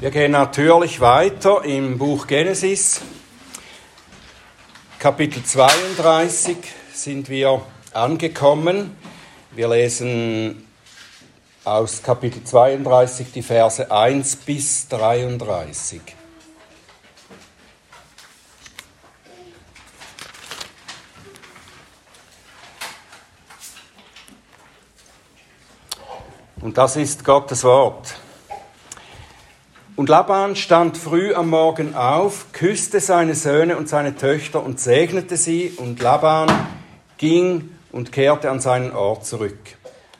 Wir gehen natürlich weiter im Buch Genesis. Kapitel 32 sind wir angekommen. Wir lesen aus Kapitel 32 die Verse 1 bis 33. Und das ist Gottes Wort. Und Laban stand früh am Morgen auf, küsste seine Söhne und seine Töchter und segnete sie, und Laban ging und kehrte an seinen Ort zurück.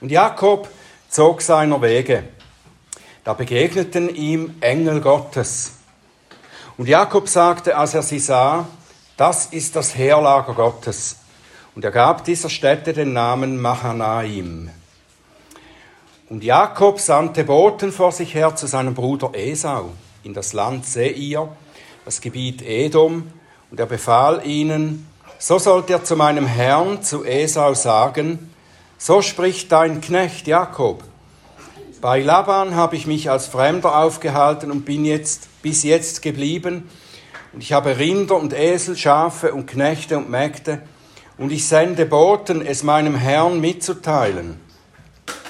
Und Jakob zog seiner Wege. Da begegneten ihm Engel Gottes. Und Jakob sagte, als er sie sah, das ist das Heerlager Gottes. Und er gab dieser Stätte den Namen Mahanaim. Und Jakob sandte Boten vor sich her zu seinem Bruder Esau in das Land Seir, das Gebiet Edom, und er befahl ihnen, so sollt ihr zu meinem Herrn, zu Esau sagen, so spricht dein Knecht Jakob. Bei Laban habe ich mich als Fremder aufgehalten und bin jetzt bis jetzt geblieben, und ich habe Rinder und Esel, Schafe und Knechte und Mägde, und ich sende Boten, es meinem Herrn mitzuteilen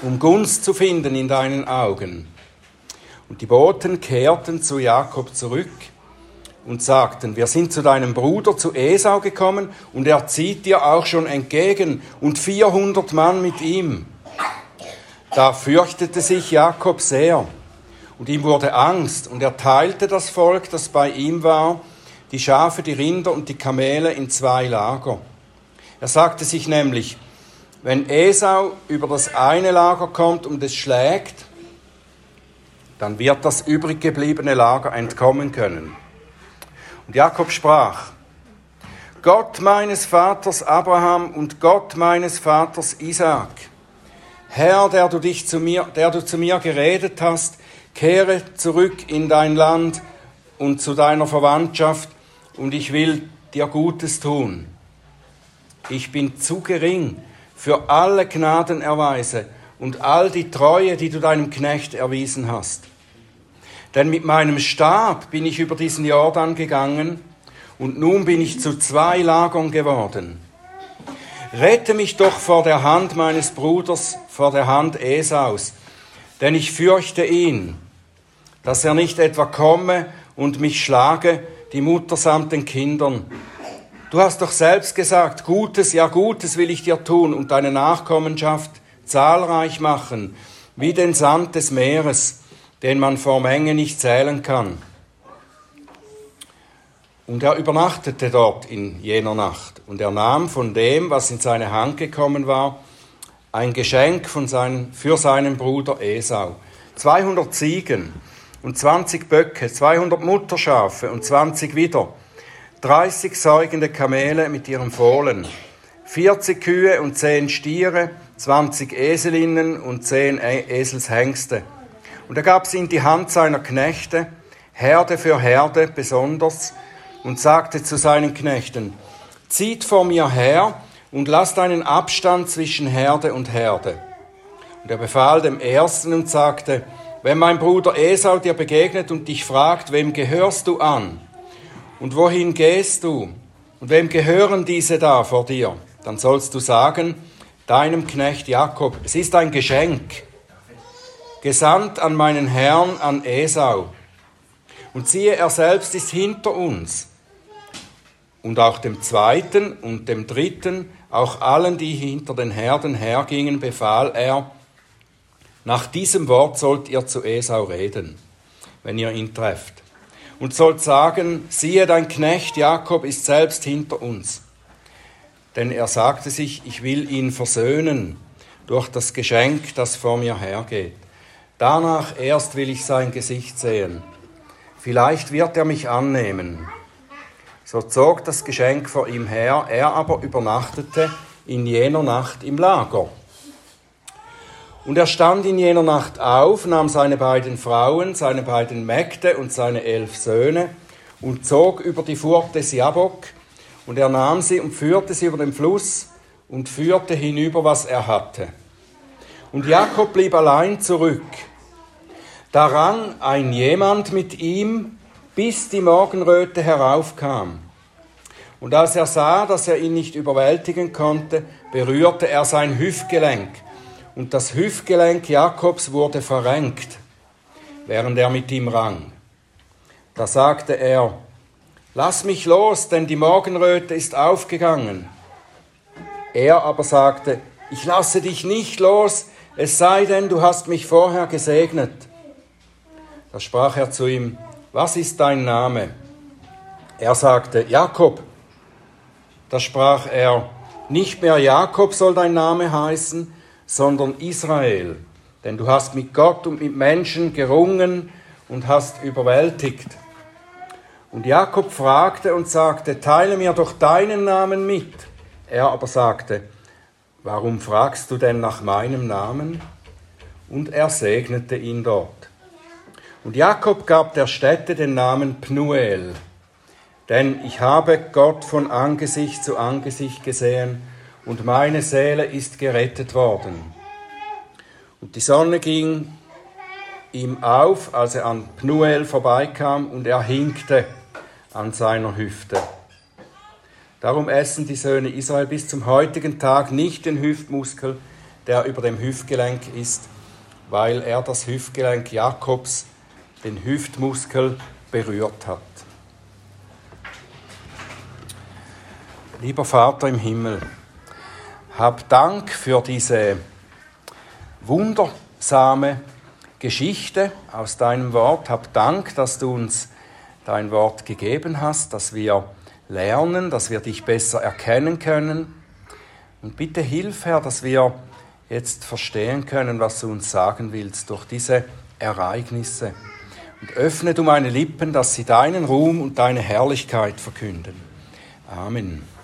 um Gunst zu finden in deinen Augen. Und die Boten kehrten zu Jakob zurück und sagten, wir sind zu deinem Bruder, zu Esau gekommen, und er zieht dir auch schon entgegen, und vierhundert Mann mit ihm. Da fürchtete sich Jakob sehr, und ihm wurde Angst, und er teilte das Volk, das bei ihm war, die Schafe, die Rinder und die Kamele in zwei Lager. Er sagte sich nämlich, wenn Esau über das eine Lager kommt und es schlägt, dann wird das übrig gebliebene Lager entkommen können. Und Jakob sprach, Gott meines Vaters Abraham und Gott meines Vaters Isaak, Herr, der du dich zu mir, der du zu mir geredet hast, kehre zurück in dein Land und zu deiner Verwandtschaft, und ich will dir Gutes tun. Ich bin zu gering, für alle Gnadenerweise und all die Treue, die du deinem Knecht erwiesen hast. Denn mit meinem Stab bin ich über diesen Jordan gegangen und nun bin ich zu zwei Lagern geworden. Rette mich doch vor der Hand meines Bruders, vor der Hand Esaus, denn ich fürchte ihn, dass er nicht etwa komme und mich schlage, die Mutter samt den Kindern, Du hast doch selbst gesagt, Gutes, ja Gutes will ich dir tun und deine Nachkommenschaft zahlreich machen, wie den Sand des Meeres, den man vor Menge nicht zählen kann. Und er übernachtete dort in jener Nacht, und er nahm von dem, was in seine Hand gekommen war, ein Geschenk von seinen, für seinen Bruder Esau. 200 Ziegen und 20 Böcke, 200 Mutterschafe und 20 Widder, 30 säugende Kamele mit ihren Fohlen, 40 Kühe und 10 Stiere, 20 Eselinnen und 10 e- Eselshengste. Und er gab sie in die Hand seiner Knechte, Herde für Herde besonders, und sagte zu seinen Knechten, zieht vor mir her und lasst einen Abstand zwischen Herde und Herde. Und er befahl dem Ersten und sagte, wenn mein Bruder Esau dir begegnet und dich fragt, wem gehörst du an? Und wohin gehst du? Und wem gehören diese da vor dir? Dann sollst du sagen, deinem Knecht Jakob, es ist ein Geschenk, gesandt an meinen Herrn, an Esau. Und siehe, er selbst ist hinter uns. Und auch dem zweiten und dem dritten, auch allen, die hinter den Herden hergingen, befahl er, nach diesem Wort sollt ihr zu Esau reden, wenn ihr ihn trefft und sollt sagen, siehe, dein Knecht Jakob ist selbst hinter uns. Denn er sagte sich, ich will ihn versöhnen durch das Geschenk, das vor mir hergeht. Danach erst will ich sein Gesicht sehen. Vielleicht wird er mich annehmen. So zog das Geschenk vor ihm her, er aber übernachtete in jener Nacht im Lager. Und er stand in jener Nacht auf, nahm seine beiden Frauen, seine beiden Mägde und seine elf Söhne und zog über die Furt des Jabok. Und er nahm sie und führte sie über den Fluss und führte hinüber, was er hatte. Und Jakob blieb allein zurück. Da rang ein jemand mit ihm, bis die Morgenröte heraufkam. Und als er sah, dass er ihn nicht überwältigen konnte, berührte er sein Hüftgelenk. Und das Hüftgelenk Jakobs wurde verrenkt, während er mit ihm rang. Da sagte er, Lass mich los, denn die Morgenröte ist aufgegangen. Er aber sagte, Ich lasse dich nicht los, es sei denn, du hast mich vorher gesegnet. Da sprach er zu ihm, Was ist dein Name? Er sagte, Jakob. Da sprach er, Nicht mehr Jakob soll dein Name heißen, sondern Israel, denn du hast mit Gott und mit Menschen gerungen und hast überwältigt. Und Jakob fragte und sagte, teile mir doch deinen Namen mit. Er aber sagte, warum fragst du denn nach meinem Namen? Und er segnete ihn dort. Und Jakob gab der Stätte den Namen Pnuel, denn ich habe Gott von Angesicht zu Angesicht gesehen und meine Seele ist gerettet worden. Und die Sonne ging ihm auf, als er an Pnuel vorbeikam, und er hinkte an seiner Hüfte. Darum essen die Söhne Israel bis zum heutigen Tag nicht den Hüftmuskel, der über dem Hüftgelenk ist, weil er das Hüftgelenk Jakobs, den Hüftmuskel, berührt hat. Lieber Vater im Himmel, hab Dank für diese wundersame Geschichte aus deinem Wort. Hab Dank, dass du uns dein Wort gegeben hast, dass wir lernen, dass wir dich besser erkennen können. Und bitte hilf, Herr, dass wir jetzt verstehen können, was du uns sagen willst durch diese Ereignisse. Und öffne du meine Lippen, dass sie deinen Ruhm und deine Herrlichkeit verkünden. Amen.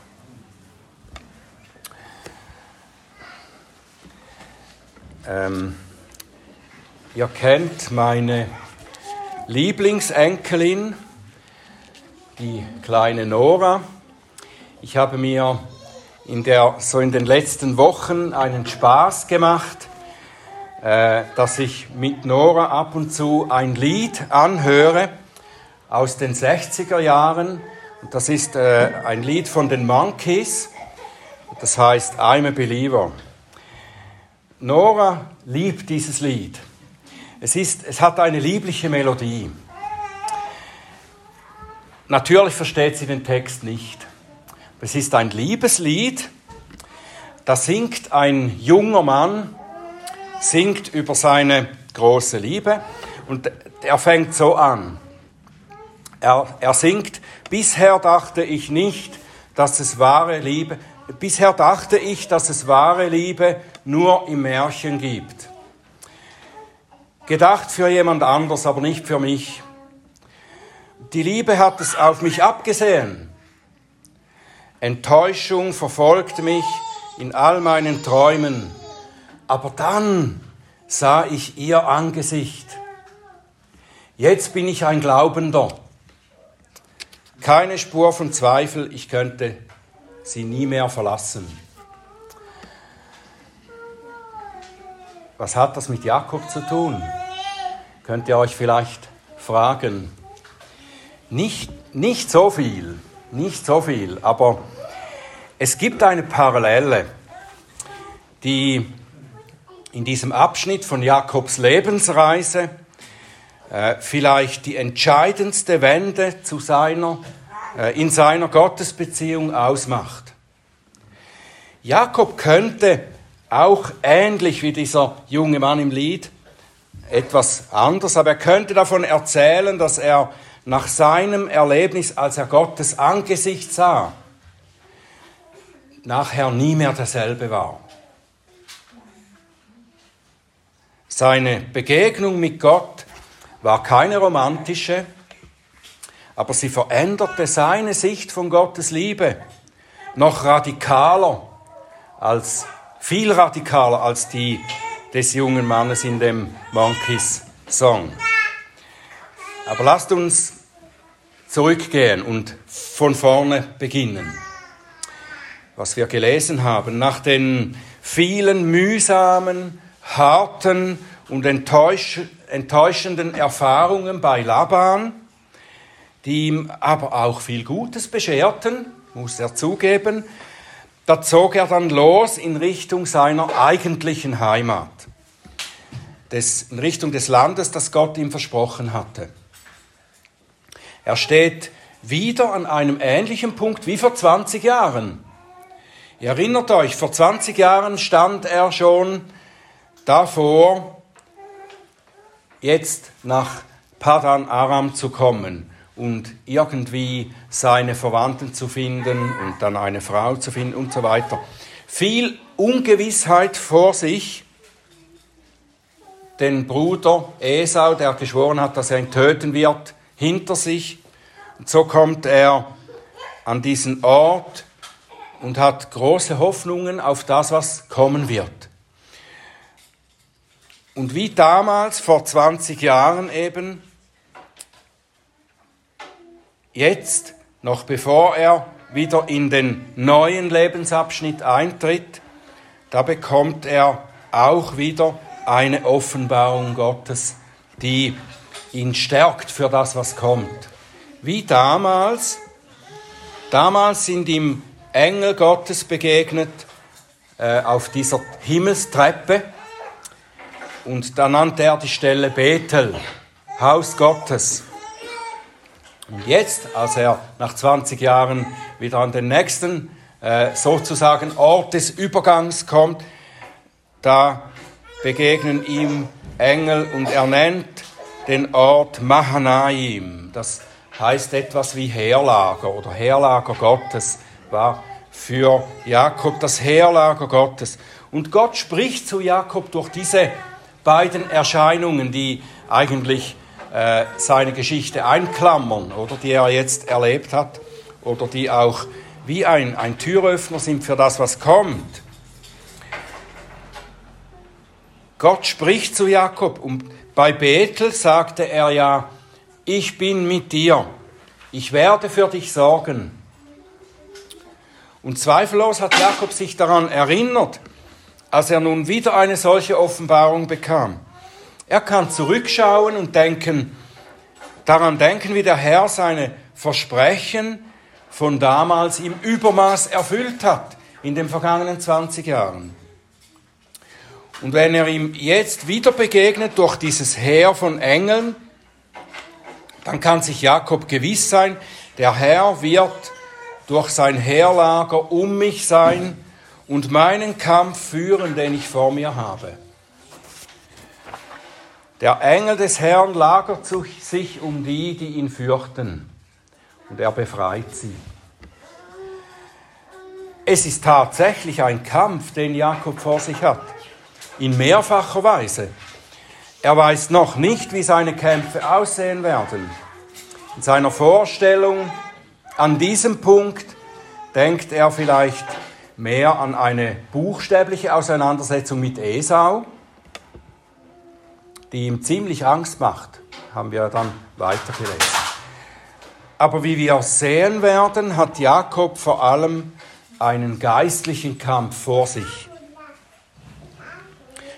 Ähm, ihr kennt meine Lieblingsenkelin, die kleine Nora. Ich habe mir in der, so in den letzten Wochen einen Spaß gemacht, äh, dass ich mit Nora ab und zu ein Lied anhöre aus den 60er Jahren. Und das ist äh, ein Lied von den Monkeys. Das heißt I'm a Believer. Nora liebt dieses Lied. Es, ist, es hat eine liebliche Melodie. Natürlich versteht sie den Text nicht. Es ist ein Liebeslied. Da singt ein junger Mann, singt über seine große Liebe und er fängt so an. Er, er singt, bisher dachte ich nicht, dass es wahre Liebe, bisher dachte ich, dass es wahre Liebe nur im Märchen gibt. Gedacht für jemand anders, aber nicht für mich. Die Liebe hat es auf mich abgesehen. Enttäuschung verfolgte mich in all meinen Träumen. Aber dann sah ich ihr Angesicht. Jetzt bin ich ein Glaubender. Keine Spur von Zweifel, ich könnte sie nie mehr verlassen. Was hat das mit Jakob zu tun? Könnt ihr euch vielleicht fragen. Nicht, nicht so viel, nicht so viel, aber es gibt eine Parallele, die in diesem Abschnitt von Jakobs Lebensreise äh, vielleicht die entscheidendste Wende zu seiner, äh, in seiner Gottesbeziehung ausmacht. Jakob könnte auch ähnlich wie dieser junge Mann im Lied etwas anders, aber er könnte davon erzählen, dass er nach seinem Erlebnis, als er Gottes Angesicht sah, nachher nie mehr derselbe war. Seine Begegnung mit Gott war keine romantische, aber sie veränderte seine Sicht von Gottes Liebe noch radikaler als viel radikaler als die des jungen Mannes in dem Monkeys Song. Aber lasst uns zurückgehen und von vorne beginnen. Was wir gelesen haben, nach den vielen mühsamen, harten und enttäusch enttäuschenden Erfahrungen bei Laban, die ihm aber auch viel Gutes bescherten, muss er zugeben. Da zog er dann los in Richtung seiner eigentlichen Heimat, des, in Richtung des Landes, das Gott ihm versprochen hatte. Er steht wieder an einem ähnlichen Punkt wie vor 20 Jahren. Ihr erinnert euch, vor 20 Jahren stand er schon davor, jetzt nach Padan Aram zu kommen und irgendwie seine Verwandten zu finden und dann eine Frau zu finden und so weiter. Viel Ungewissheit vor sich. Den Bruder Esau, der geschworen hat, dass er ihn töten wird, hinter sich. Und so kommt er an diesen Ort und hat große Hoffnungen auf das, was kommen wird. Und wie damals, vor 20 Jahren eben, jetzt, noch bevor er wieder in den neuen Lebensabschnitt eintritt, da bekommt er auch wieder eine Offenbarung Gottes, die ihn stärkt für das, was kommt. Wie damals, damals sind ihm Engel Gottes begegnet äh, auf dieser Himmelstreppe und da nannte er die Stelle Bethel, Haus Gottes. Und jetzt, als er nach 20 Jahren wieder an den nächsten äh, sozusagen Ort des Übergangs kommt, da begegnen ihm Engel und er nennt den Ort Mahanaim. Das heißt etwas wie Heerlager oder Heerlager Gottes, war für Jakob das Heerlager Gottes. Und Gott spricht zu Jakob durch diese beiden Erscheinungen, die eigentlich äh, seine Geschichte einklammern oder die er jetzt erlebt hat oder die auch wie ein, ein Türöffner sind für das, was kommt. Gott spricht zu Jakob und bei Bethel sagte er ja, ich bin mit dir, ich werde für dich sorgen. Und zweifellos hat Jakob sich daran erinnert, als er nun wieder eine solche Offenbarung bekam. Er kann zurückschauen und denken, daran denken, wie der Herr seine Versprechen von damals im Übermaß erfüllt hat in den vergangenen 20 Jahren. Und wenn er ihm jetzt wieder begegnet durch dieses Heer von Engeln, dann kann sich Jakob gewiss sein, der Herr wird durch sein Heerlager um mich sein und meinen Kampf führen, den ich vor mir habe. Der Engel des Herrn lagert sich um die, die ihn fürchten, und er befreit sie. Es ist tatsächlich ein Kampf, den Jakob vor sich hat, in mehrfacher Weise. Er weiß noch nicht, wie seine Kämpfe aussehen werden. In seiner Vorstellung an diesem Punkt denkt er vielleicht mehr an eine buchstäbliche Auseinandersetzung mit Esau, die ihm ziemlich Angst macht, haben wir dann weitergelesen. Aber wie wir sehen werden, hat Jakob vor allem einen geistlichen Kampf vor sich.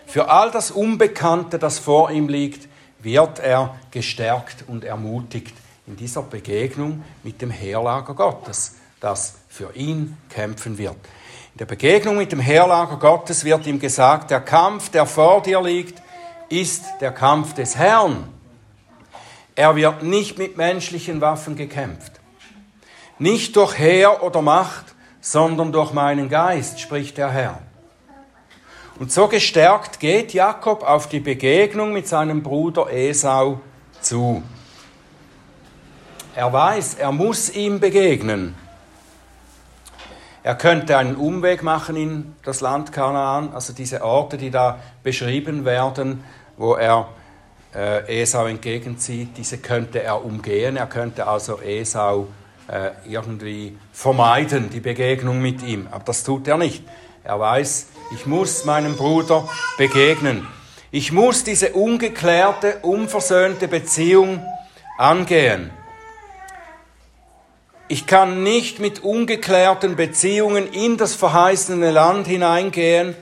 Für all das Unbekannte, das vor ihm liegt, wird er gestärkt und ermutigt in dieser Begegnung mit dem Heerlager Gottes, das für ihn kämpfen wird. In der Begegnung mit dem Heerlager Gottes wird ihm gesagt, der Kampf, der vor dir liegt, ist der Kampf des Herrn. Er wird nicht mit menschlichen Waffen gekämpft. Nicht durch Heer oder Macht, sondern durch meinen Geist, spricht der Herr. Und so gestärkt geht Jakob auf die Begegnung mit seinem Bruder Esau zu. Er weiß, er muss ihm begegnen. Er könnte einen Umweg machen in das Land Kanaan, also diese Orte, die da beschrieben werden, wo er äh, Esau entgegenzieht, diese könnte er umgehen. Er könnte also Esau äh, irgendwie vermeiden, die Begegnung mit ihm. Aber das tut er nicht. Er weiß, ich muss meinem Bruder begegnen. Ich muss diese ungeklärte, unversöhnte Beziehung angehen. Ich kann nicht mit ungeklärten Beziehungen in das verheißene Land hineingehen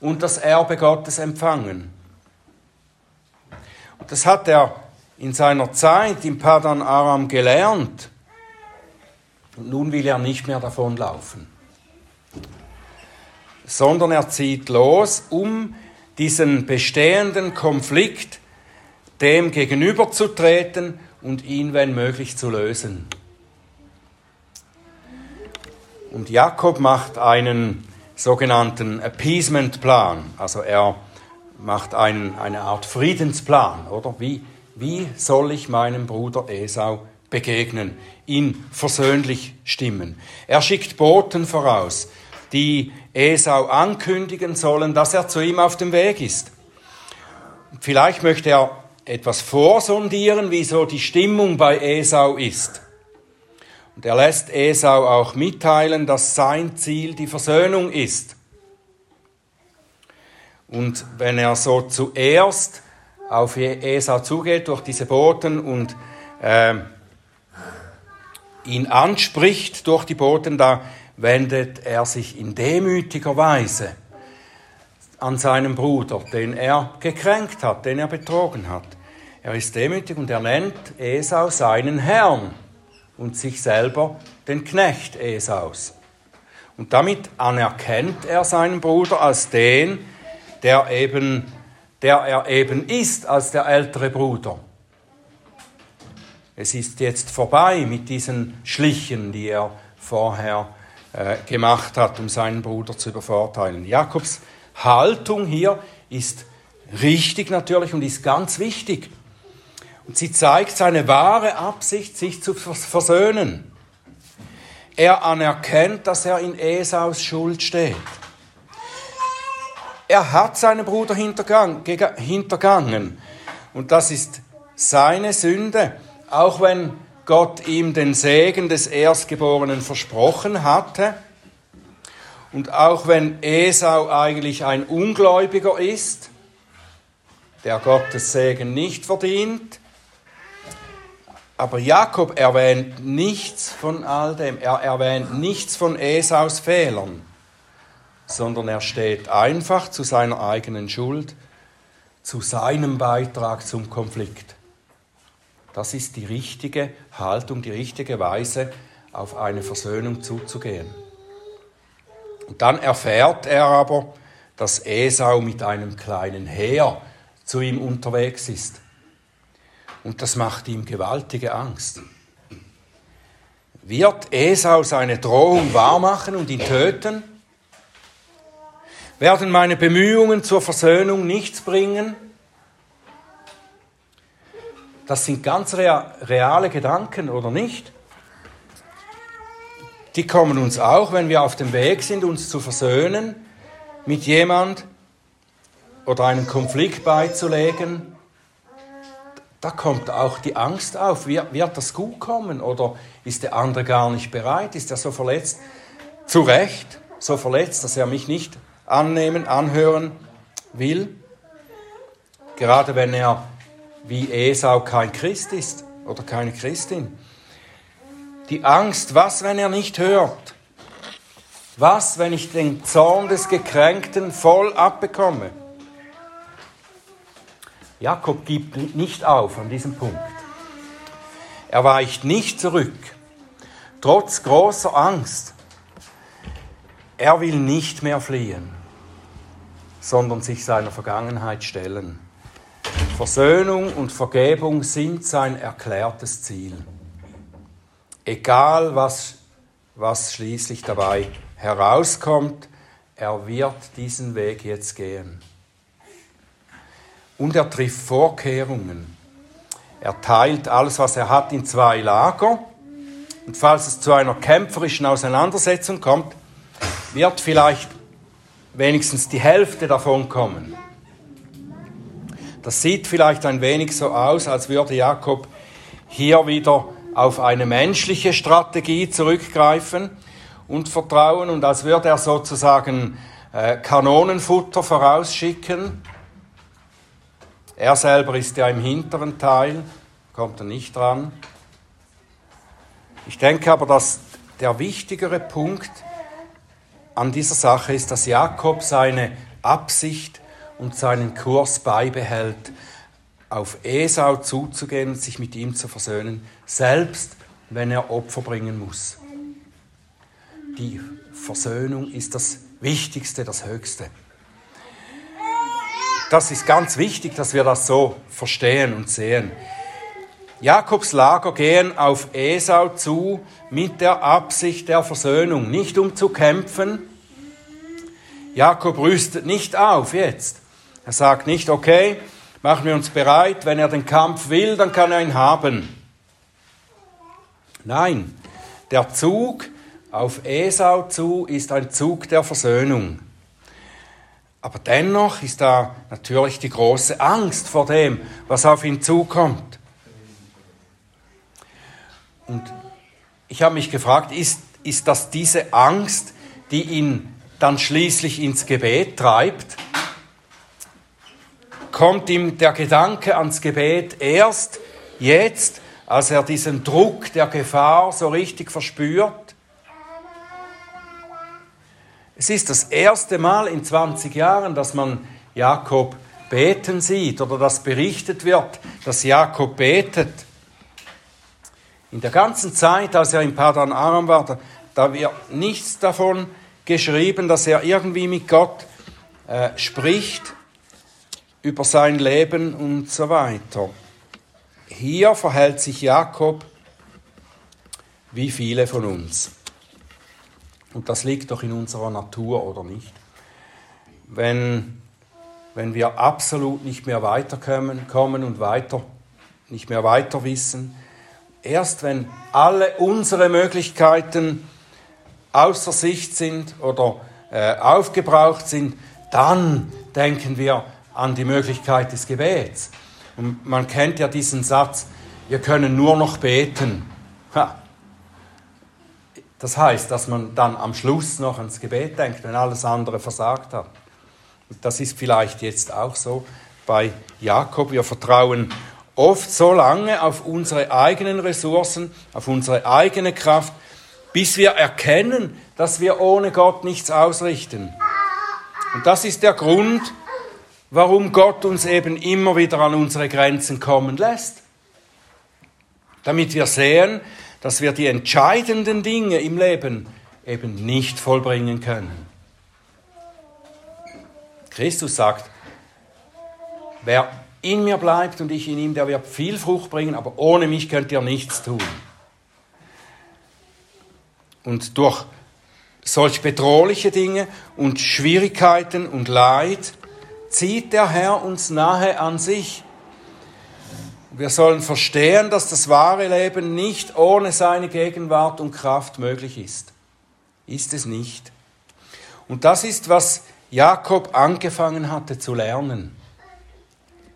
und das Erbe Gottes empfangen. Das hat er in seiner Zeit im Padan Aram gelernt. Und nun will er nicht mehr davonlaufen, sondern er zieht los, um diesen bestehenden Konflikt dem gegenüberzutreten und ihn, wenn möglich, zu lösen. Und Jakob macht einen sogenannten Appeasement-Plan, also er macht einen, eine Art Friedensplan, oder? Wie, wie soll ich meinem Bruder Esau begegnen, ihn versöhnlich stimmen? Er schickt Boten voraus, die Esau ankündigen sollen, dass er zu ihm auf dem Weg ist. Vielleicht möchte er etwas vorsondieren, wie so die Stimmung bei Esau ist. Und er lässt Esau auch mitteilen, dass sein Ziel die Versöhnung ist. Und wenn er so zuerst auf Esau zugeht durch diese Boten und äh, ihn anspricht durch die Boten, da wendet er sich in demütiger Weise an seinen Bruder, den er gekränkt hat, den er betrogen hat. Er ist demütig und er nennt Esau seinen Herrn und sich selber den Knecht Esaus. Und damit anerkennt er seinen Bruder als den, der, eben, der er eben ist, als der ältere Bruder. Es ist jetzt vorbei mit diesen Schlichen, die er vorher äh, gemacht hat, um seinen Bruder zu übervorteilen. Jakobs Haltung hier ist richtig natürlich und ist ganz wichtig. Und sie zeigt seine wahre Absicht, sich zu versöhnen. Er anerkennt, dass er in Esaus Schuld steht. Er hat seinen Bruder hintergangen. Und das ist seine Sünde. Auch wenn Gott ihm den Segen des Erstgeborenen versprochen hatte. Und auch wenn Esau eigentlich ein Ungläubiger ist, der Gottes Segen nicht verdient, aber Jakob erwähnt nichts von all dem, er erwähnt nichts von Esaus Fehlern, sondern er steht einfach zu seiner eigenen Schuld, zu seinem Beitrag zum Konflikt. Das ist die richtige Haltung, die richtige Weise, auf eine Versöhnung zuzugehen. Und dann erfährt er aber, dass Esau mit einem kleinen Heer zu ihm unterwegs ist. Und das macht ihm gewaltige Angst. Wird Esau seine Drohung wahrmachen und ihn töten? Werden meine Bemühungen zur Versöhnung nichts bringen? Das sind ganz reale Gedanken, oder nicht? Die kommen uns auch, wenn wir auf dem Weg sind, uns zu versöhnen mit jemand oder einen Konflikt beizulegen da kommt auch die Angst auf. Wird, wird das gut kommen oder ist der andere gar nicht bereit? Ist er so verletzt? Zu Recht so verletzt, dass er mich nicht annehmen, anhören will? Gerade wenn er wie Esau kein Christ ist oder keine Christin. Die Angst, was, wenn er nicht hört? Was, wenn ich den Zorn des Gekränkten voll abbekomme? Jakob gibt nicht auf an diesem Punkt. Er weicht nicht zurück, trotz großer Angst. Er will nicht mehr fliehen, sondern sich seiner Vergangenheit stellen. Versöhnung und Vergebung sind sein erklärtes Ziel. Egal was, was schließlich dabei herauskommt, er wird diesen Weg jetzt gehen und er trifft Vorkehrungen. Er teilt alles, was er hat, in zwei Lager. Und falls es zu einer kämpferischen Auseinandersetzung kommt, wird vielleicht wenigstens die Hälfte davon kommen. Das sieht vielleicht ein wenig so aus, als würde Jakob hier wieder auf eine menschliche Strategie zurückgreifen und vertrauen und als würde er sozusagen äh, Kanonenfutter vorausschicken er selber ist ja im hinteren Teil, kommt er nicht dran. Ich denke aber, dass der wichtigere Punkt an dieser Sache ist, dass Jakob seine Absicht und seinen Kurs beibehält, auf Esau zuzugehen und sich mit ihm zu versöhnen, selbst wenn er Opfer bringen muss. Die Versöhnung ist das Wichtigste, das Höchste. Das ist ganz wichtig, dass wir das so verstehen und sehen. Jakobs Lager gehen auf Esau zu mit der Absicht der Versöhnung, nicht um zu kämpfen. Jakob rüstet nicht auf jetzt. Er sagt nicht, okay, machen wir uns bereit, wenn er den Kampf will, dann kann er ihn haben. Nein, der Zug auf Esau zu ist ein Zug der Versöhnung. Aber dennoch ist da natürlich die große Angst vor dem, was auf ihn zukommt. Und ich habe mich gefragt, ist, ist das diese Angst, die ihn dann schließlich ins Gebet treibt? Kommt ihm der Gedanke ans Gebet erst jetzt, als er diesen Druck der Gefahr so richtig verspürt? Es ist das erste Mal in 20 Jahren, dass man Jakob beten sieht oder dass berichtet wird, dass Jakob betet. In der ganzen Zeit, als er in Padan Aram war, da, da wird nichts davon geschrieben, dass er irgendwie mit Gott äh, spricht über sein Leben und so weiter. Hier verhält sich Jakob wie viele von uns. Und das liegt doch in unserer Natur, oder nicht? Wenn, wenn wir absolut nicht mehr weiterkommen kommen und weiter, nicht mehr weiter wissen, Erst wenn alle unsere Möglichkeiten außer Sicht sind oder äh, aufgebraucht sind, dann denken wir an die Möglichkeit des Gebets. Und man kennt ja diesen Satz, wir können nur noch beten. Ha. Das heißt, dass man dann am Schluss noch ans Gebet denkt, wenn alles andere versagt hat. Und das ist vielleicht jetzt auch so bei Jakob. Wir vertrauen oft so lange auf unsere eigenen Ressourcen, auf unsere eigene Kraft, bis wir erkennen, dass wir ohne Gott nichts ausrichten. Und das ist der Grund, warum Gott uns eben immer wieder an unsere Grenzen kommen lässt. Damit wir sehen, dass wir die entscheidenden Dinge im Leben eben nicht vollbringen können. Christus sagt, wer in mir bleibt und ich in ihm, der wird viel Frucht bringen, aber ohne mich könnt ihr nichts tun. Und durch solch bedrohliche Dinge und Schwierigkeiten und Leid zieht der Herr uns nahe an sich. Wir sollen verstehen, dass das wahre Leben nicht ohne seine Gegenwart und Kraft möglich ist. Ist es nicht. Und das ist, was Jakob angefangen hatte zu lernen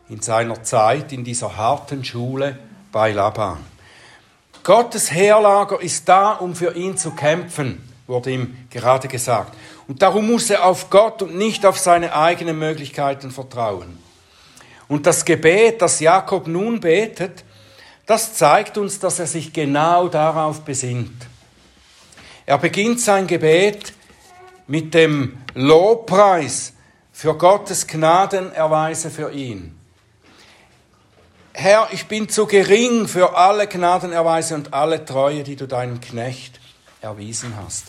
in seiner Zeit in dieser harten Schule bei Laban. Gottes Heerlager ist da, um für ihn zu kämpfen, wurde ihm gerade gesagt. Und darum muss er auf Gott und nicht auf seine eigenen Möglichkeiten vertrauen. Und das Gebet, das Jakob nun betet, das zeigt uns, dass er sich genau darauf besinnt. Er beginnt sein Gebet mit dem Lobpreis für Gottes Gnadenerweise für ihn. Herr, ich bin zu gering für alle Gnadenerweise und alle Treue, die du deinem Knecht erwiesen hast.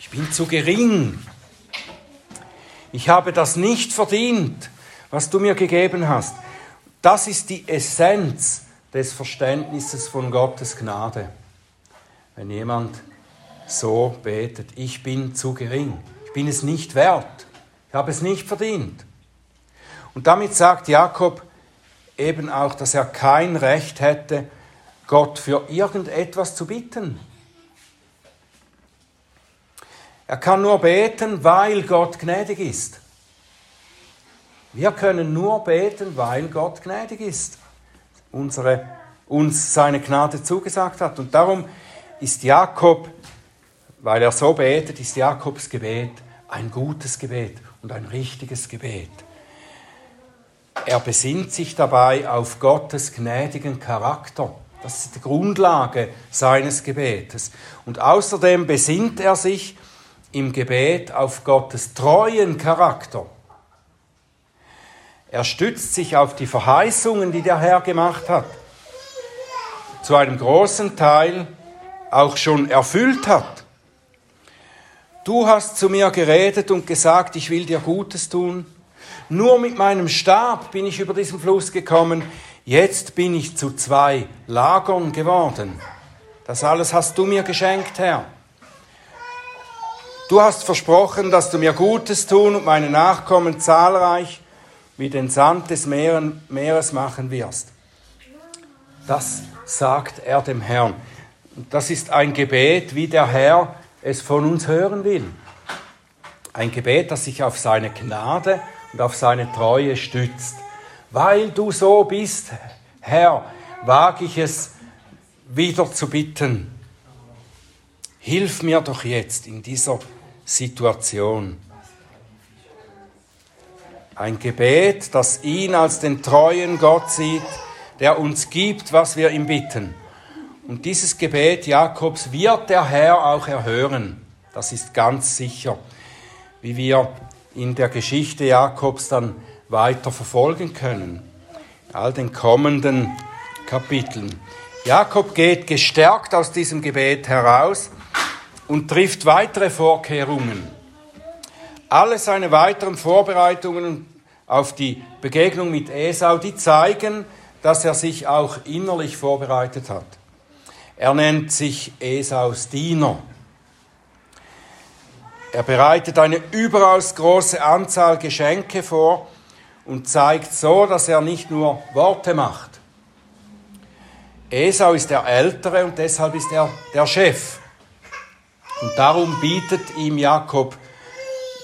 Ich bin zu gering. Ich habe das nicht verdient, was du mir gegeben hast. Das ist die Essenz des Verständnisses von Gottes Gnade. Wenn jemand so betet, ich bin zu gering, ich bin es nicht wert, ich habe es nicht verdient. Und damit sagt Jakob, eben auch, dass er kein Recht hätte, Gott für irgendetwas zu bitten. Er kann nur beten, weil Gott gnädig ist. Wir können nur beten, weil Gott gnädig ist, unsere, uns seine Gnade zugesagt hat. Und darum ist Jakob, weil er so betet, ist Jakobs Gebet ein gutes Gebet und ein richtiges Gebet. Er besinnt sich dabei auf Gottes gnädigen Charakter. Das ist die Grundlage seines Gebetes. Und außerdem besinnt er sich im Gebet auf Gottes treuen Charakter. Er stützt sich auf die Verheißungen, die der Herr gemacht hat. Zu einem großen Teil auch schon erfüllt hat. Du hast zu mir geredet und gesagt, ich will dir Gutes tun. Nur mit meinem Stab bin ich über diesen Fluss gekommen. Jetzt bin ich zu zwei Lagern geworden. Das alles hast du mir geschenkt, Herr. Du hast versprochen, dass du mir Gutes tun und meine Nachkommen zahlreich wie den Sand des Meeres machen wirst. Das sagt er dem Herrn. Das ist ein Gebet, wie der Herr es von uns hören will. Ein Gebet, das sich auf seine Gnade und auf seine Treue stützt. Weil du so bist, Herr, wage ich es wieder zu bitten. Hilf mir doch jetzt in dieser Situation. Ein Gebet, das ihn als den treuen Gott sieht, der uns gibt, was wir ihm bitten. Und dieses Gebet Jakobs wird der Herr auch erhören. Das ist ganz sicher, wie wir in der Geschichte Jakobs dann weiter verfolgen können. In all den kommenden Kapiteln. Jakob geht gestärkt aus diesem Gebet heraus und trifft weitere Vorkehrungen. Alle seine weiteren Vorbereitungen auf die Begegnung mit Esau, die zeigen, dass er sich auch innerlich vorbereitet hat. Er nennt sich Esaus Diener. Er bereitet eine überaus große Anzahl Geschenke vor und zeigt so, dass er nicht nur Worte macht. Esau ist der Ältere und deshalb ist er der Chef. Und darum bietet ihm Jakob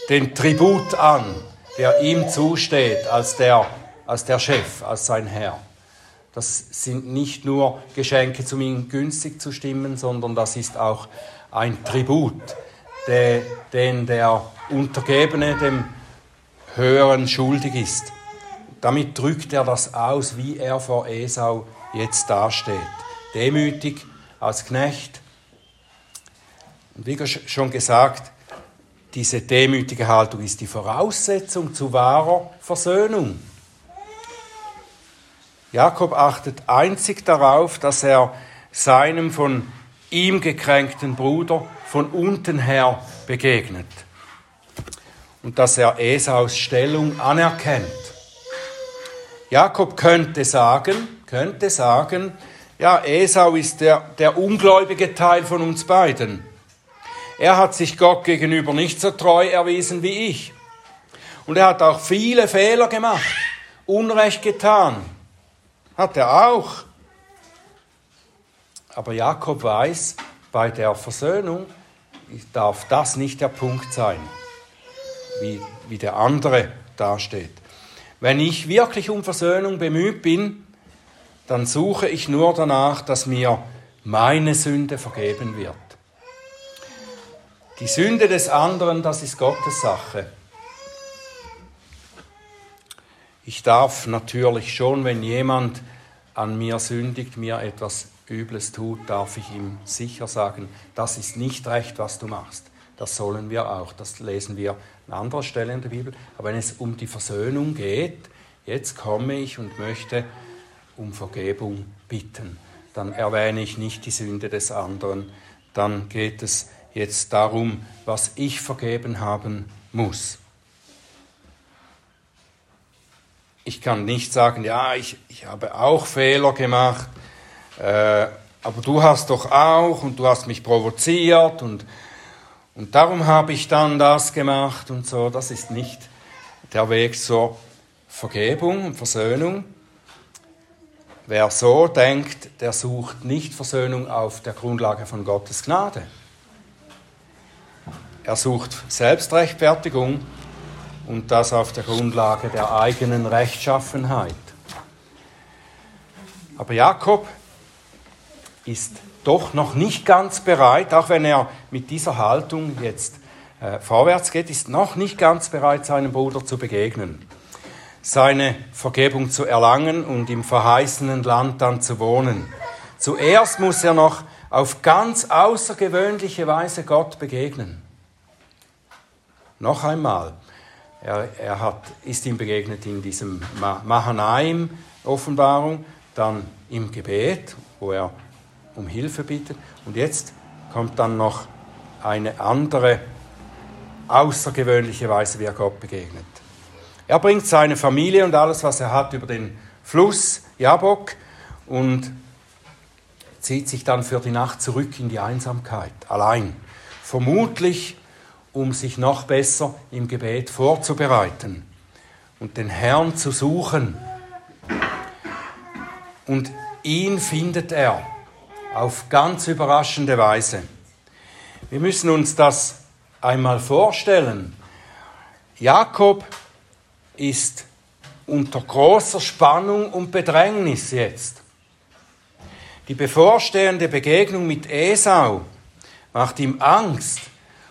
den Tribut an, der ihm zusteht als der, als der Chef, als sein Herr. Das sind nicht nur Geschenke, um ihn günstig zu stimmen, sondern das ist auch ein Tribut, den der Untergebene dem Höheren schuldig ist. Damit drückt er das aus, wie er vor Esau jetzt dasteht. Demütig als Knecht. Und wie schon gesagt, diese demütige Haltung ist die Voraussetzung zu wahrer Versöhnung. Jakob achtet einzig darauf, dass er seinem von ihm gekränkten Bruder von unten her begegnet und dass er Esaus Stellung anerkennt. Jakob könnte sagen, könnte sagen, ja, Esau ist der, der ungläubige Teil von uns beiden. Er hat sich Gott gegenüber nicht so treu erwiesen wie ich. Und er hat auch viele Fehler gemacht, Unrecht getan. Hat er auch. Aber Jakob weiß, bei der Versöhnung darf das nicht der Punkt sein, wie, wie der andere dasteht. Wenn ich wirklich um Versöhnung bemüht bin, dann suche ich nur danach, dass mir meine Sünde vergeben wird. Die Sünde des anderen, das ist Gottes Sache. Ich darf natürlich schon, wenn jemand an mir sündigt, mir etwas Übles tut, darf ich ihm sicher sagen, das ist nicht recht, was du machst. Das sollen wir auch. Das lesen wir an anderer Stelle in der Bibel. Aber wenn es um die Versöhnung geht, jetzt komme ich und möchte um Vergebung bitten. Dann erwähne ich nicht die Sünde des anderen. Dann geht es jetzt darum, was ich vergeben haben muss. Ich kann nicht sagen, ja, ich, ich habe auch Fehler gemacht, äh, aber du hast doch auch und du hast mich provoziert und, und darum habe ich dann das gemacht und so. Das ist nicht der Weg zur Vergebung und Versöhnung. Wer so denkt, der sucht nicht Versöhnung auf der Grundlage von Gottes Gnade. Er sucht Selbstrechtfertigung und das auf der Grundlage der eigenen Rechtschaffenheit. Aber Jakob ist doch noch nicht ganz bereit, auch wenn er mit dieser Haltung jetzt äh, vorwärts geht, ist noch nicht ganz bereit, seinem Bruder zu begegnen seine Vergebung zu erlangen und im verheißenen Land dann zu wohnen. Zuerst muss er noch auf ganz außergewöhnliche Weise Gott begegnen. Noch einmal, Er, er hat, ist ihm begegnet in diesem Mahanaim Offenbarung, dann im Gebet, wo er um Hilfe bittet. Und jetzt kommt dann noch eine andere außergewöhnliche Weise, wie er Gott begegnet. Er bringt seine Familie und alles, was er hat, über den Fluss Jabok und zieht sich dann für die Nacht zurück in die Einsamkeit, allein. Vermutlich, um sich noch besser im Gebet vorzubereiten und den Herrn zu suchen. Und ihn findet er auf ganz überraschende Weise. Wir müssen uns das einmal vorstellen. Jakob ist unter großer Spannung und Bedrängnis jetzt. Die bevorstehende Begegnung mit Esau macht ihm Angst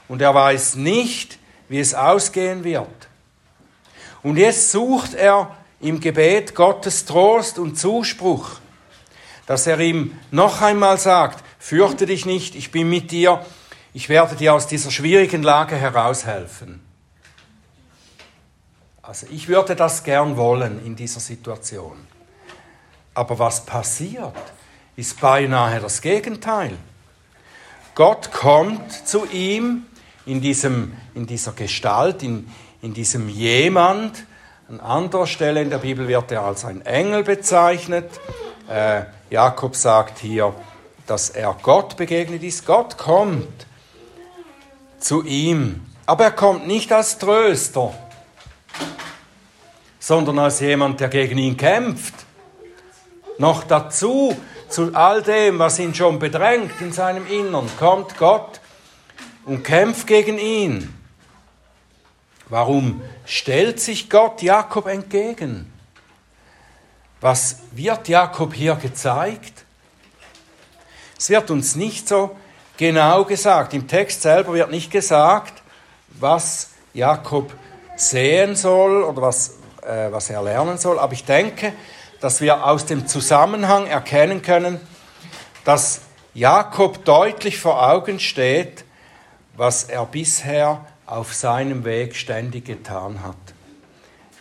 und er weiß nicht, wie es ausgehen wird. Und jetzt sucht er im Gebet Gottes Trost und Zuspruch, dass er ihm noch einmal sagt, fürchte dich nicht, ich bin mit dir, ich werde dir aus dieser schwierigen Lage heraushelfen. Also ich würde das gern wollen in dieser Situation. Aber was passiert? ist beinahe das Gegenteil. Gott kommt zu ihm in, diesem, in dieser Gestalt, in, in diesem jemand. An anderer Stelle in der Bibel wird er als ein Engel bezeichnet. Äh, Jakob sagt hier, dass er Gott begegnet ist. Gott kommt zu ihm. Aber er kommt nicht als Tröster, sondern als jemand, der gegen ihn kämpft. Noch dazu zu all dem, was ihn schon bedrängt in seinem Innern, kommt Gott und kämpft gegen ihn. Warum stellt sich Gott Jakob entgegen? Was wird Jakob hier gezeigt? Es wird uns nicht so genau gesagt. Im Text selber wird nicht gesagt, was Jakob sehen soll oder was, äh, was er lernen soll. Aber ich denke, dass wir aus dem Zusammenhang erkennen können, dass Jakob deutlich vor Augen steht, was er bisher auf seinem Weg ständig getan hat.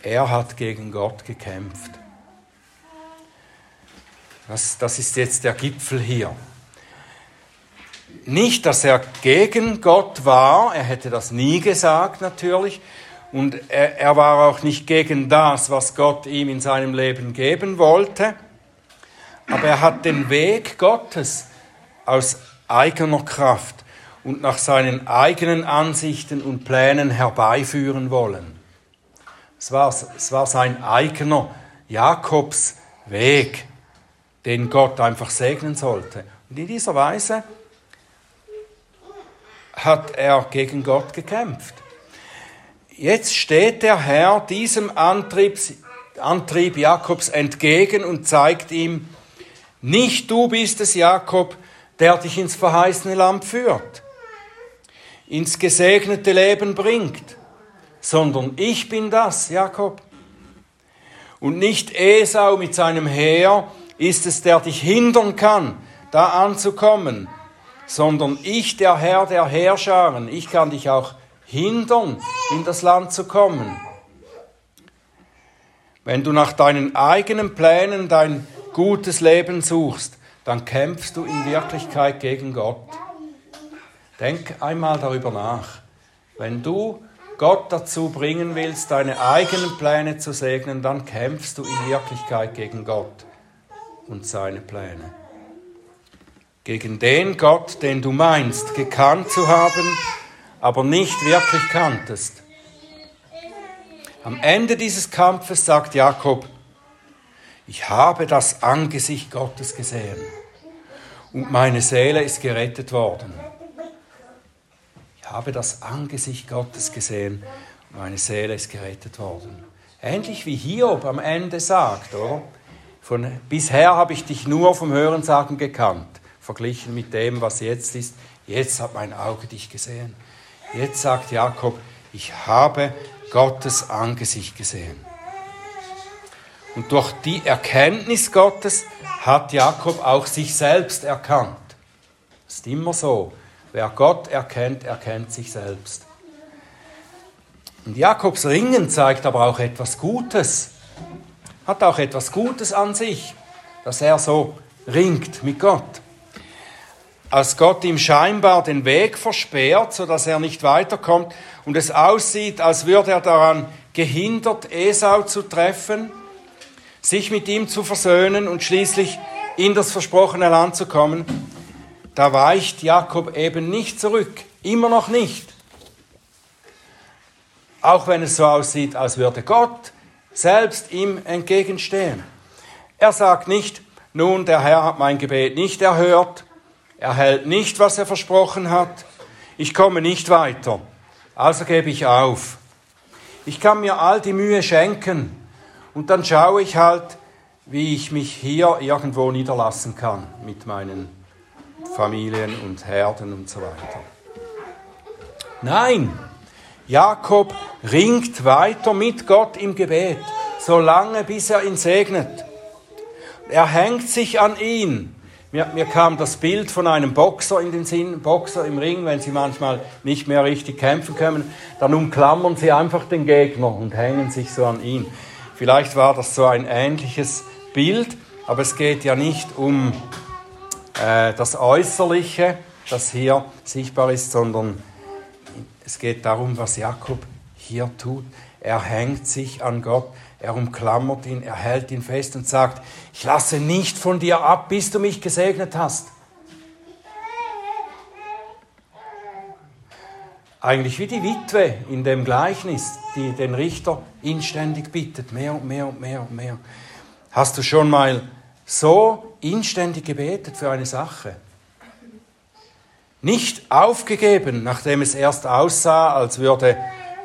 Er hat gegen Gott gekämpft. Das, das ist jetzt der Gipfel hier. Nicht, dass er gegen Gott war, er hätte das nie gesagt natürlich, und er, er war auch nicht gegen das, was Gott ihm in seinem Leben geben wollte. Aber er hat den Weg Gottes aus eigener Kraft und nach seinen eigenen Ansichten und Plänen herbeiführen wollen. Es war, es war sein eigener Jakobs Weg, den Gott einfach segnen sollte. Und in dieser Weise hat er gegen Gott gekämpft. Jetzt steht der Herr diesem Antrieb, Antrieb Jakobs entgegen und zeigt ihm, nicht du bist es, Jakob, der dich ins verheißene Land führt, ins gesegnete Leben bringt, sondern ich bin das, Jakob. Und nicht Esau mit seinem Heer ist es, der dich hindern kann, da anzukommen, sondern ich, der Herr der Heerscharen, ich kann dich auch hindern, in das Land zu kommen. Wenn du nach deinen eigenen Plänen dein gutes Leben suchst, dann kämpfst du in Wirklichkeit gegen Gott. Denk einmal darüber nach. Wenn du Gott dazu bringen willst, deine eigenen Pläne zu segnen, dann kämpfst du in Wirklichkeit gegen Gott und seine Pläne. Gegen den Gott, den du meinst, gekannt zu haben, aber nicht wirklich kanntest. Am Ende dieses Kampfes sagt Jakob, ich habe das Angesicht Gottes gesehen und meine Seele ist gerettet worden. Ich habe das Angesicht Gottes gesehen und meine Seele ist gerettet worden. Ähnlich wie Hiob am Ende sagt, oder? Von, bisher habe ich dich nur vom Hörensagen gekannt, verglichen mit dem, was jetzt ist. Jetzt hat mein Auge dich gesehen. Jetzt sagt Jakob, ich habe Gottes Angesicht gesehen. Und durch die Erkenntnis Gottes hat Jakob auch sich selbst erkannt. Ist immer so. Wer Gott erkennt, erkennt sich selbst. Und Jakobs Ringen zeigt aber auch etwas Gutes. Hat auch etwas Gutes an sich, dass er so ringt mit Gott. Als Gott ihm scheinbar den Weg versperrt, sodass er nicht weiterkommt und es aussieht, als würde er daran gehindert, Esau zu treffen, sich mit ihm zu versöhnen und schließlich in das versprochene Land zu kommen, da weicht Jakob eben nicht zurück, immer noch nicht. Auch wenn es so aussieht, als würde Gott selbst ihm entgegenstehen. Er sagt nicht, nun, der Herr hat mein Gebet nicht erhört, er hält nicht, was er versprochen hat, ich komme nicht weiter, also gebe ich auf. Ich kann mir all die Mühe schenken und dann schaue ich halt, wie ich mich hier irgendwo niederlassen kann mit meinen Familien und Herden und so weiter. Nein, Jakob ringt weiter mit Gott im Gebet, solange bis er ihn segnet. Er hängt sich an ihn. Mir, mir, kam das Bild von einem Boxer in den Sinn, Boxer im Ring, wenn sie manchmal nicht mehr richtig kämpfen können, dann umklammern sie einfach den Gegner und hängen sich so an ihn. Vielleicht war das so ein ähnliches Bild, aber es geht ja nicht um äh, das Äußerliche, das hier sichtbar ist, sondern es geht darum, was Jakob hier tut. Er hängt sich an Gott, er umklammert ihn, er hält ihn fest und sagt, ich lasse nicht von dir ab, bis du mich gesegnet hast. Eigentlich wie die Witwe in dem Gleichnis, die den Richter inständig bittet, mehr und mehr und mehr und mehr. Hast du schon mal so inständig gebetet für eine Sache? Nicht aufgegeben, nachdem es erst aussah, als würde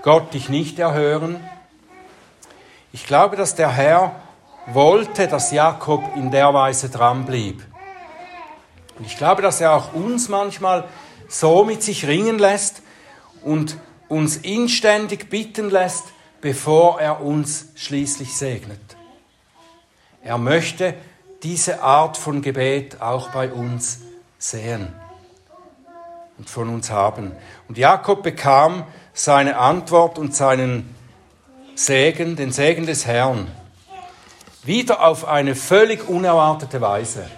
Gott dich nicht erhören. Ich glaube, dass der Herr wollte, dass Jakob in der Weise dran blieb. Und ich glaube, dass er auch uns manchmal so mit sich ringen lässt und uns inständig bitten lässt, bevor er uns schließlich segnet. Er möchte diese Art von Gebet auch bei uns sehen und von uns haben. Und Jakob bekam seine Antwort und seinen Segen, den Segen des Herrn, wieder auf eine völlig unerwartete Weise.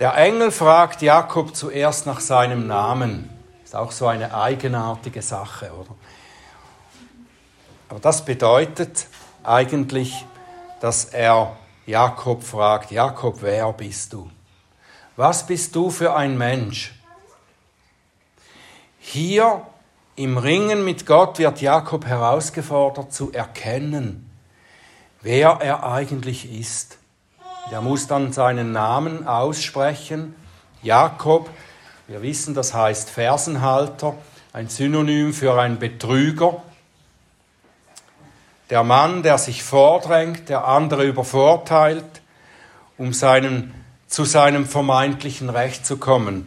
Der Engel fragt Jakob zuerst nach seinem Namen. Ist auch so eine eigenartige Sache, oder? Aber das bedeutet eigentlich, dass er Jakob fragt, Jakob, wer bist du? Was bist du für ein Mensch? Hier im Ringen mit Gott wird Jakob herausgefordert zu erkennen, wer er eigentlich ist. Er muss dann seinen Namen aussprechen. Jakob, wir wissen, das heißt Fersenhalter, ein Synonym für einen Betrüger. Der Mann, der sich vordrängt, der andere übervorteilt, um seinen, zu seinem vermeintlichen Recht zu kommen.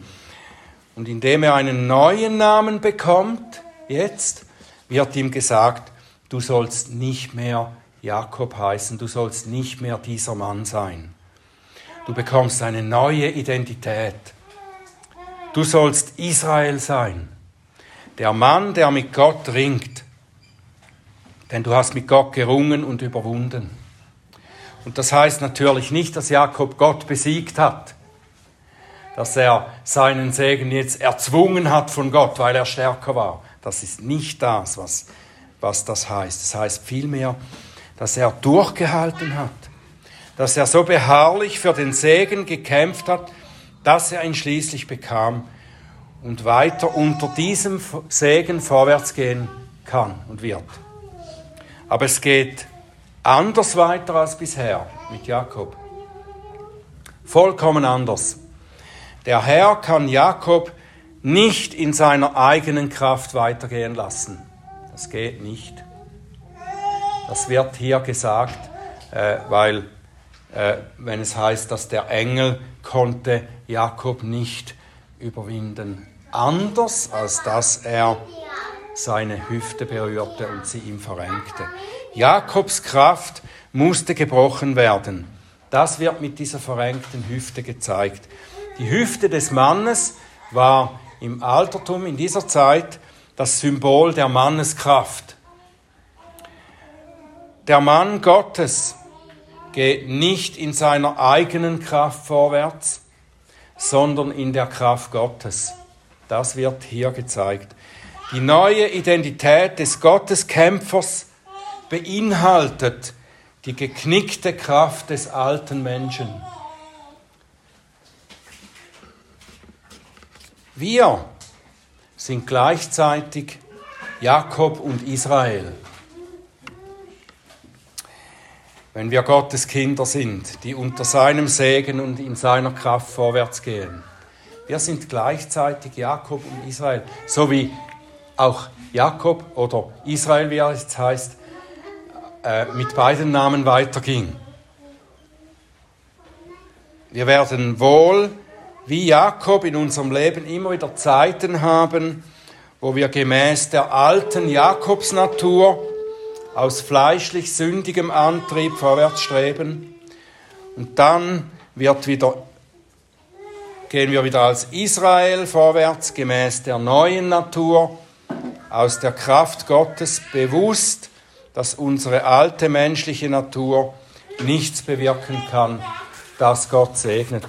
Und indem er einen neuen Namen bekommt, jetzt, wird ihm gesagt, du sollst nicht mehr Jakob heißen, du sollst nicht mehr dieser Mann sein. Du bekommst eine neue Identität. Du sollst Israel sein, der Mann, der mit Gott ringt, denn du hast mit Gott gerungen und überwunden. Und das heißt natürlich nicht, dass Jakob Gott besiegt hat, dass er seinen Segen jetzt erzwungen hat von Gott, weil er stärker war. Das ist nicht das, was, was das heißt. Das heißt vielmehr, dass er durchgehalten hat, dass er so beharrlich für den Segen gekämpft hat, dass er ihn schließlich bekam und weiter unter diesem Segen vorwärts gehen kann und wird. Aber es geht anders weiter als bisher mit Jakob. Vollkommen anders. Der Herr kann Jakob nicht in seiner eigenen Kraft weitergehen lassen. Das geht nicht. Das wird hier gesagt, äh, weil äh, wenn es heißt, dass der Engel konnte Jakob nicht überwinden. Anders als dass er seine Hüfte berührte und sie ihm verrenkte. Jakobs Kraft musste gebrochen werden. Das wird mit dieser verrenkten Hüfte gezeigt. Die Hüfte des Mannes war im Altertum in dieser Zeit das Symbol der Manneskraft. Der Mann Gottes geht nicht in seiner eigenen Kraft vorwärts, sondern in der Kraft Gottes. Das wird hier gezeigt. Die neue Identität des Gotteskämpfers beinhaltet die geknickte Kraft des alten Menschen. Wir sind gleichzeitig Jakob und Israel. Wenn wir Gottes Kinder sind, die unter seinem Segen und in seiner Kraft vorwärts gehen. Wir sind gleichzeitig Jakob und Israel, so wie auch Jakob oder Israel, wie er jetzt heißt, äh, mit beiden Namen weiterging. Wir werden wohl wie Jakob in unserem Leben immer wieder Zeiten haben, wo wir gemäß der alten Jakobsnatur aus fleischlich sündigem Antrieb vorwärts streben. Und dann wird wieder, gehen wir wieder als Israel vorwärts, gemäß der neuen Natur, aus der Kraft Gottes, bewusst, dass unsere alte menschliche Natur nichts bewirken kann, das Gott segnet.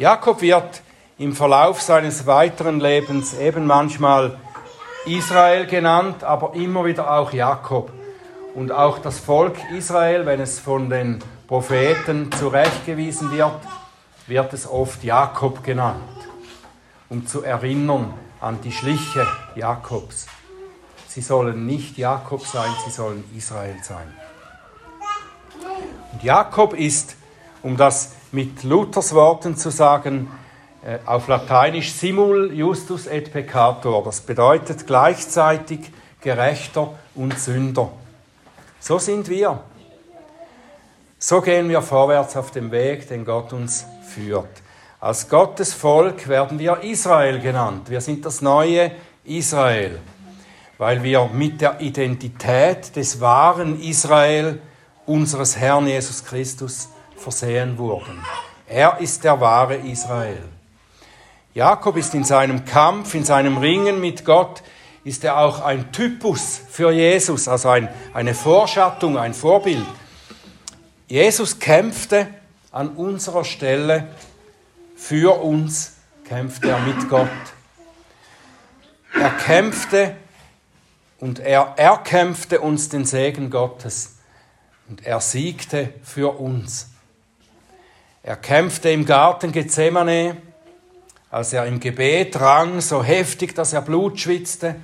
Jakob wird im Verlauf seines weiteren Lebens eben manchmal Israel genannt, aber immer wieder auch Jakob. Und auch das Volk Israel, wenn es von den Propheten zurechtgewiesen wird, wird es oft Jakob genannt, um zu erinnern an die Schliche Jakobs. Sie sollen nicht Jakob sein, sie sollen Israel sein. Und Jakob ist, um das mit Luthers Worten zu sagen, äh, auf Lateinisch simul justus et peccator. Das bedeutet gleichzeitig Gerechter und Sünder. So sind wir. So gehen wir vorwärts auf dem Weg, den Gott uns führt. Als Gottes Volk werden wir Israel genannt. Wir sind das neue Israel, weil wir mit der Identität des wahren Israel unseres Herrn Jesus Christus versehen wurden. Er ist der wahre Israel. Jakob ist in seinem Kampf, in seinem Ringen mit Gott, ist er auch ein Typus für Jesus, also ein, eine Vorschattung, ein Vorbild. Jesus kämpfte an unserer Stelle für uns, kämpfte er mit Gott. Er kämpfte und er erkämpfte uns den Segen Gottes und er siegte für uns. Er kämpfte im Garten Gethsemane, als er im Gebet rang, so heftig, dass er Blut schwitzte.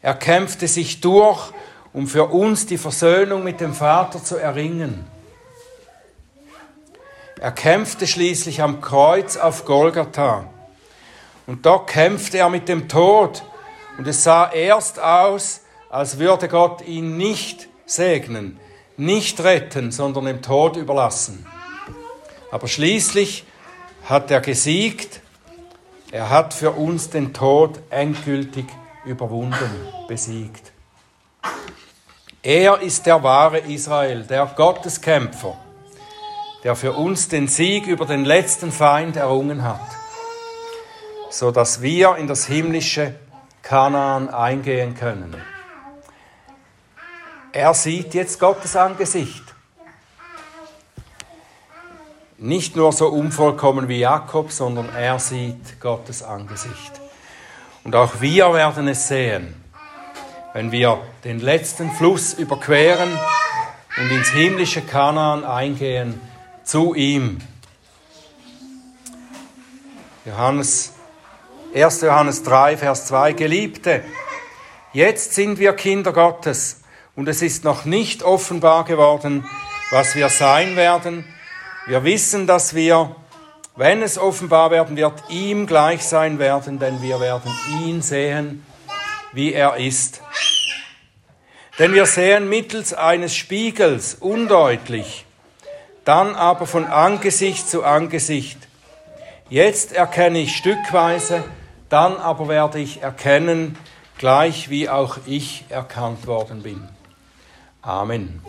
Er kämpfte sich durch, um für uns die Versöhnung mit dem Vater zu erringen. Er kämpfte schließlich am Kreuz auf Golgatha. Und dort kämpfte er mit dem Tod. Und es sah erst aus, als würde Gott ihn nicht segnen, nicht retten, sondern dem Tod überlassen. Aber schließlich hat er gesiegt. Er hat für uns den Tod endgültig überwunden, besiegt. Er ist der wahre Israel, der Gotteskämpfer, der für uns den Sieg über den letzten Feind errungen hat, so dass wir in das himmlische Kanaan eingehen können. Er sieht jetzt Gottes Angesicht. Nicht nur so unvollkommen wie Jakob, sondern er sieht Gottes Angesicht. Und auch wir werden es sehen, wenn wir den letzten Fluss überqueren und ins himmlische Kanaan eingehen, zu ihm. Johannes, 1. Johannes 3, Vers 2, Geliebte, jetzt sind wir Kinder Gottes und es ist noch nicht offenbar geworden, was wir sein werden, wir wissen, dass wir, wenn es offenbar werden wird, ihm gleich sein werden, denn wir werden ihn sehen, wie er ist. Denn wir sehen mittels eines Spiegels undeutlich, dann aber von Angesicht zu Angesicht. Jetzt erkenne ich stückweise, dann aber werde ich erkennen, gleich wie auch ich erkannt worden bin. Amen.